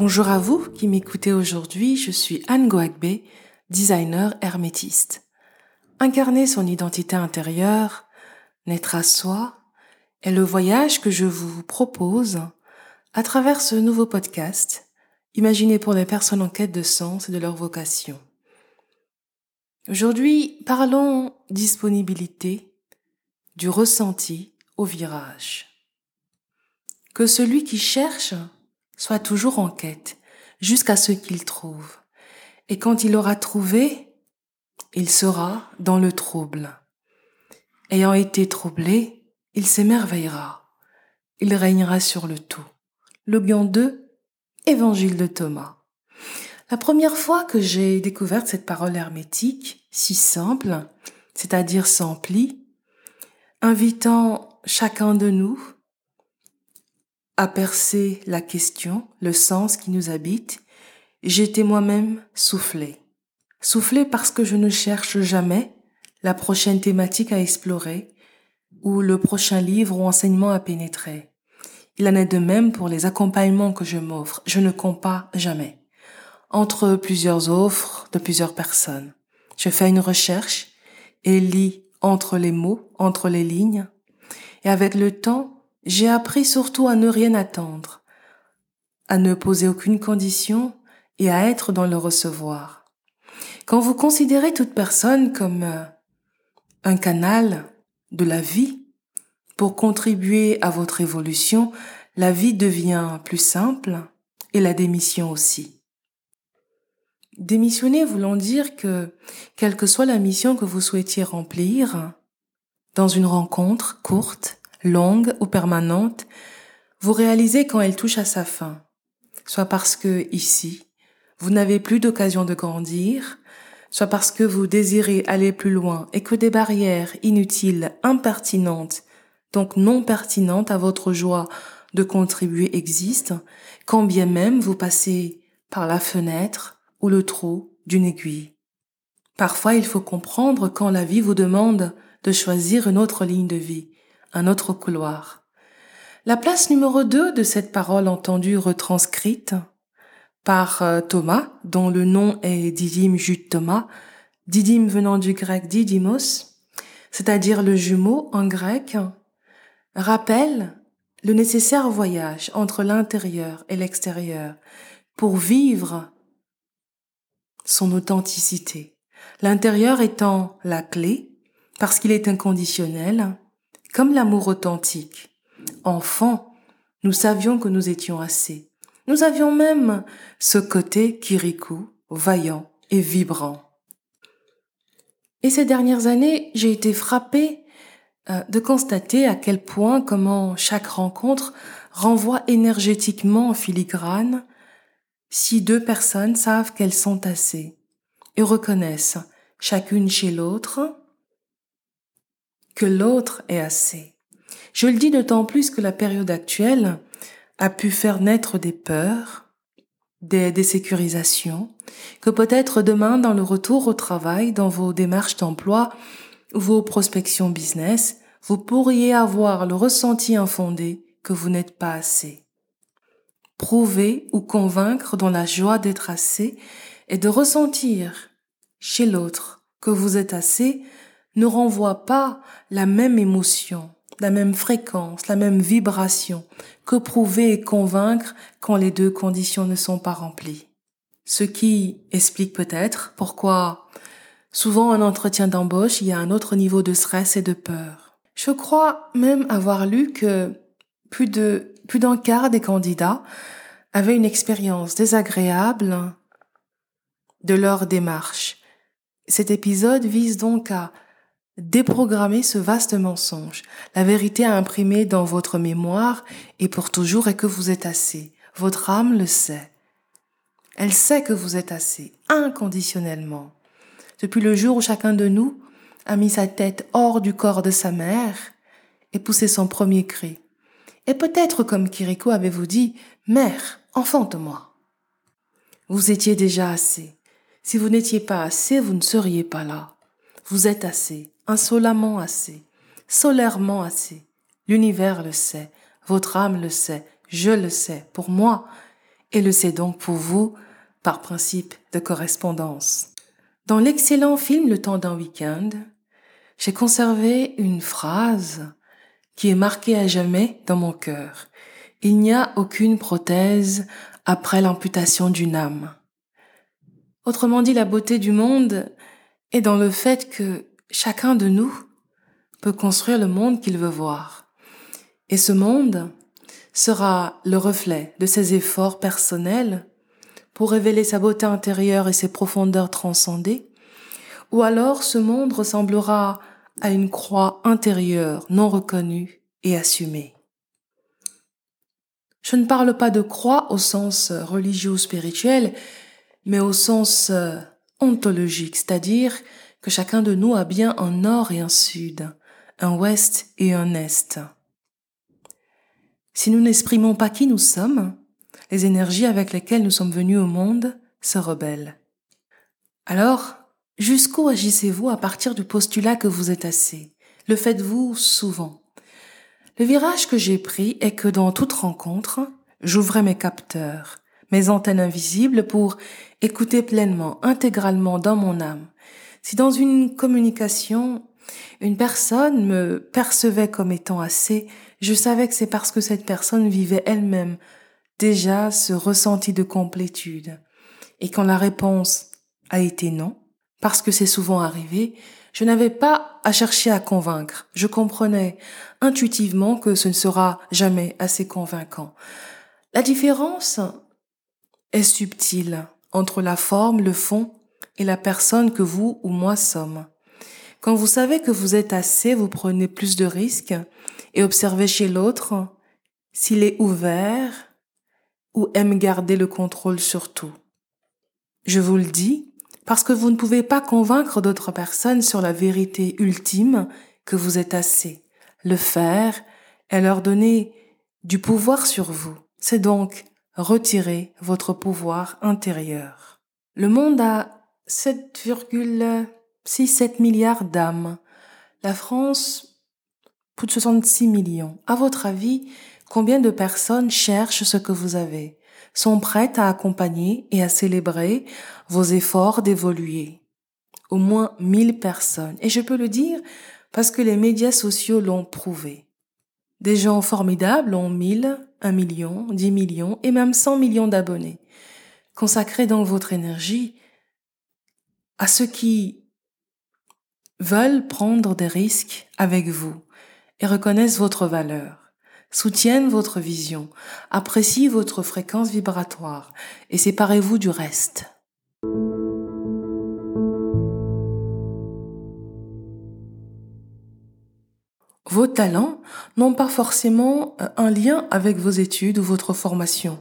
Bonjour à vous qui m'écoutez aujourd'hui, je suis Anne Goagbe, designer hermétiste. Incarner son identité intérieure, naître à soi, est le voyage que je vous propose à travers ce nouveau podcast, imaginé pour les personnes en quête de sens et de leur vocation. Aujourd'hui, parlons disponibilité, du ressenti au virage. Que celui qui cherche soit toujours en quête, jusqu'à ce qu'il trouve. Et quand il aura trouvé, il sera dans le trouble. Ayant été troublé, il s'émerveillera. Il régnera sur le tout. Bion 2, Évangile de Thomas. La première fois que j'ai découvert cette parole hermétique, si simple, c'est-à-dire sans pli, invitant chacun de nous à percer la question, le sens qui nous habite, j'étais moi-même soufflé. Soufflé parce que je ne cherche jamais la prochaine thématique à explorer ou le prochain livre ou enseignement à pénétrer. Il en est de même pour les accompagnements que je m'offre. Je ne compare jamais. Entre plusieurs offres de plusieurs personnes, je fais une recherche et lis entre les mots, entre les lignes. Et avec le temps, j'ai appris surtout à ne rien attendre, à ne poser aucune condition et à être dans le recevoir. Quand vous considérez toute personne comme euh, un canal de la vie pour contribuer à votre évolution, la vie devient plus simple et la démission aussi. Démissionner voulant dire que, quelle que soit la mission que vous souhaitiez remplir, dans une rencontre courte, longue ou permanente, vous réalisez quand elle touche à sa fin. Soit parce que ici, vous n'avez plus d'occasion de grandir, soit parce que vous désirez aller plus loin et que des barrières inutiles, impertinentes, donc non pertinentes à votre joie de contribuer existent, quand bien même vous passez par la fenêtre ou le trou d'une aiguille. Parfois, il faut comprendre quand la vie vous demande de choisir une autre ligne de vie, un autre couloir. La place numéro 2 de cette parole entendue retranscrite par euh, Thomas, dont le nom est Didyme Jude Thomas, Didyme venant du grec didymos, c'est-à-dire le jumeau en grec, rappelle le nécessaire voyage entre l'intérieur et l'extérieur pour vivre son authenticité. L'intérieur étant la clé parce qu'il est inconditionnel comme l'amour authentique. Enfant, nous savions que nous étions assez. Nous avions même ce côté Kirikou, vaillant et vibrant. Et ces dernières années, j'ai été frappée euh, de constater à quel point comment chaque rencontre renvoie énergétiquement en filigrane si deux personnes savent qu'elles sont assez et reconnaissent chacune chez l'autre que l'autre est assez. Je le dis d'autant plus que la période actuelle a pu faire naître des peurs, des désécurisations, que peut-être demain dans le retour au travail, dans vos démarches d'emploi, vos prospections business, vous pourriez avoir le ressenti infondé que vous n'êtes pas assez. Prouver ou convaincre dans la joie d'être assez et de ressentir chez l'autre que vous êtes assez ne renvoie pas la même émotion, la même fréquence, la même vibration que prouver et convaincre quand les deux conditions ne sont pas remplies. Ce qui explique peut-être pourquoi souvent en entretien d'embauche, il y a un autre niveau de stress et de peur. Je crois même avoir lu que plus de plus d'un quart des candidats avaient une expérience désagréable de leur démarche. Cet épisode vise donc à Déprogrammer ce vaste mensonge. La vérité à imprimer dans votre mémoire et pour toujours est que vous êtes assez. Votre âme le sait. Elle sait que vous êtes assez, inconditionnellement. Depuis le jour où chacun de nous a mis sa tête hors du corps de sa mère et poussé son premier cri. Et peut-être comme Kiriko avez-vous dit, Mère, enfante-moi. Vous étiez déjà assez. Si vous n'étiez pas assez, vous ne seriez pas là. Vous êtes assez insolemment assez, solairement assez. L'univers le sait, votre âme le sait, je le sais, pour moi. et le sait donc pour vous par principe de correspondance. Dans l'excellent film Le temps d'un week-end, j'ai conservé une phrase qui est marquée à jamais dans mon cœur. Il n'y a aucune prothèse après l'amputation d'une âme. Autrement dit, la beauté du monde est dans le fait que chacun de nous peut construire le monde qu'il veut voir. Et ce monde sera le reflet de ses efforts personnels pour révéler sa beauté intérieure et ses profondeurs transcendées, ou alors ce monde ressemblera à une croix intérieure non reconnue et assumée. Je ne parle pas de croix au sens religieux spirituel, mais au sens euh, ontologique, c'est-à-dire que chacun de nous a bien un nord et un sud, un ouest et un est. Si nous n'exprimons pas qui nous sommes, les énergies avec lesquelles nous sommes venus au monde se rebellent. Alors, jusqu'où agissez-vous à partir du postulat que vous êtes assez? Le faites-vous souvent? Le virage que j'ai pris est que dans toute rencontre, j'ouvrais mes capteurs, mes antennes invisibles pour écouter pleinement, intégralement dans mon âme. Si dans une communication, une personne me percevait comme étant assez, je savais que c'est parce que cette personne vivait elle-même déjà ce ressenti de complétude. Et quand la réponse a été non, parce que c'est souvent arrivé, je n'avais pas à chercher à convaincre. Je comprenais intuitivement que ce ne sera jamais assez convaincant. La différence est subtile entre la forme, le fond et la personne que vous ou moi sommes. Quand vous savez que vous êtes assez, vous prenez plus de risques et observez chez l'autre s'il est ouvert, ou aime garder le contrôle sur tout. Je vous le dis parce que vous ne pouvez pas convaincre d'autres personnes sur la vérité ultime que vous êtes assez. Le faire est leur donner du pouvoir sur vous. C'est donc retirer votre pouvoir intérieur. Le monde a 7,67 milliards d'âmes. La France, plus de 66 millions. À votre avis, Combien de personnes cherchent ce que vous avez, sont prêtes à accompagner et à célébrer vos efforts d'évoluer? Au moins 1000 personnes. Et je peux le dire parce que les médias sociaux l'ont prouvé. Des gens formidables ont 1000, 1 million, 10 millions et même 100 millions d'abonnés. Consacrez donc votre énergie à ceux qui veulent prendre des risques avec vous et reconnaissent votre valeur soutiennent votre vision, apprécient votre fréquence vibratoire et séparez-vous du reste. Vos talents n'ont pas forcément euh, un lien avec vos études ou votre formation.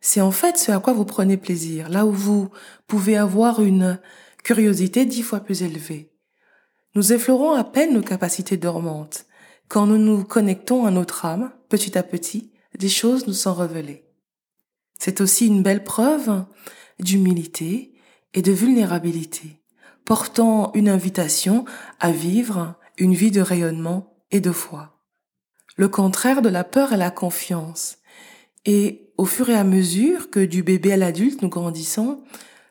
C'est en fait ce à quoi vous prenez plaisir, là où vous pouvez avoir une curiosité dix fois plus élevée. Nous effleurons à peine nos capacités dormantes. Quand nous nous connectons à notre âme, petit à petit, des choses nous sont révélées. C'est aussi une belle preuve d'humilité et de vulnérabilité, portant une invitation à vivre une vie de rayonnement et de foi. Le contraire de la peur est la confiance. Et au fur et à mesure que du bébé à l'adulte nous grandissons,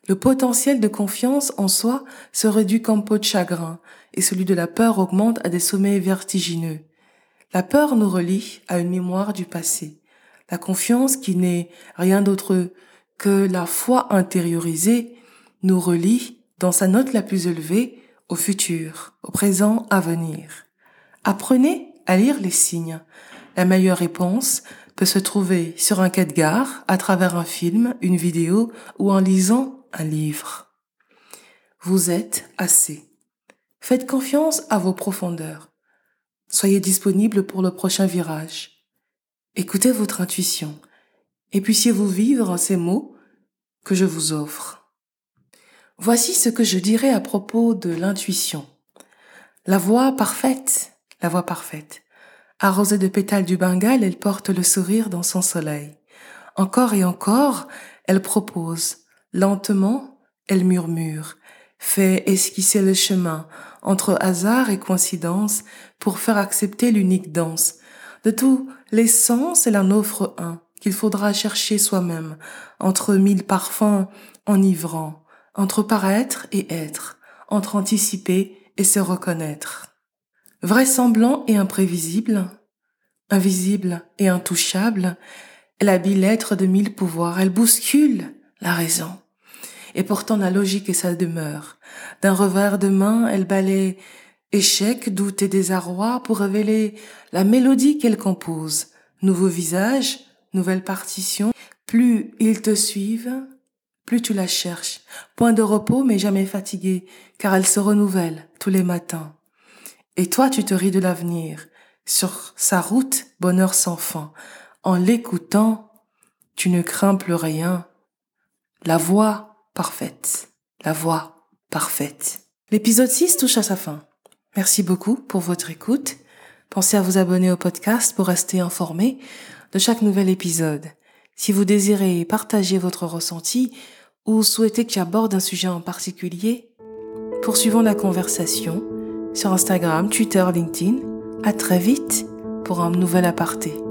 le potentiel de confiance en soi se réduit comme peau de chagrin et celui de la peur augmente à des sommets vertigineux. La peur nous relie à une mémoire du passé. La confiance, qui n'est rien d'autre que la foi intériorisée, nous relie, dans sa note la plus élevée, au futur, au présent à venir. Apprenez à lire les signes. La meilleure réponse peut se trouver sur un quai de gare, à travers un film, une vidéo ou en lisant un livre. Vous êtes assez. Faites confiance à vos profondeurs. Soyez disponible pour le prochain virage. Écoutez votre intuition et puissiez-vous vivre ces mots que je vous offre. Voici ce que je dirais à propos de l'intuition. La voix parfaite, la voix parfaite. Arrosée de pétales du Bengale, elle porte le sourire dans son soleil. Encore et encore, elle propose, Lentement, elle murmure, fait esquisser le chemin entre hasard et coïncidence pour faire accepter l'unique danse. De tous les sens, elle en offre un qu'il faudra chercher soi-même, entre mille parfums enivrants, entre paraître et être, entre anticiper et se reconnaître. Vraisemblant et imprévisible, invisible et intouchable, elle habille l'être de mille pouvoirs, elle bouscule la raison. Et pourtant la logique est sa demeure. D'un revers de main, elle balaye échec, doute et désarroi pour révéler la mélodie qu'elle compose. Nouveau visage, nouvelle partition. Plus ils te suivent, plus tu la cherches. Point de repos, mais jamais fatigué, car elle se renouvelle tous les matins. Et toi, tu te ris de l'avenir. Sur sa route, bonheur sans fin. En l'écoutant, tu ne crains plus rien. La voix parfaite. La voix parfaite. L'épisode 6 touche à sa fin. Merci beaucoup pour votre écoute. Pensez à vous abonner au podcast pour rester informé de chaque nouvel épisode. Si vous désirez partager votre ressenti ou souhaitez que j'aborde un sujet en particulier, poursuivons la conversation sur Instagram, Twitter, LinkedIn. À très vite pour un nouvel aparté.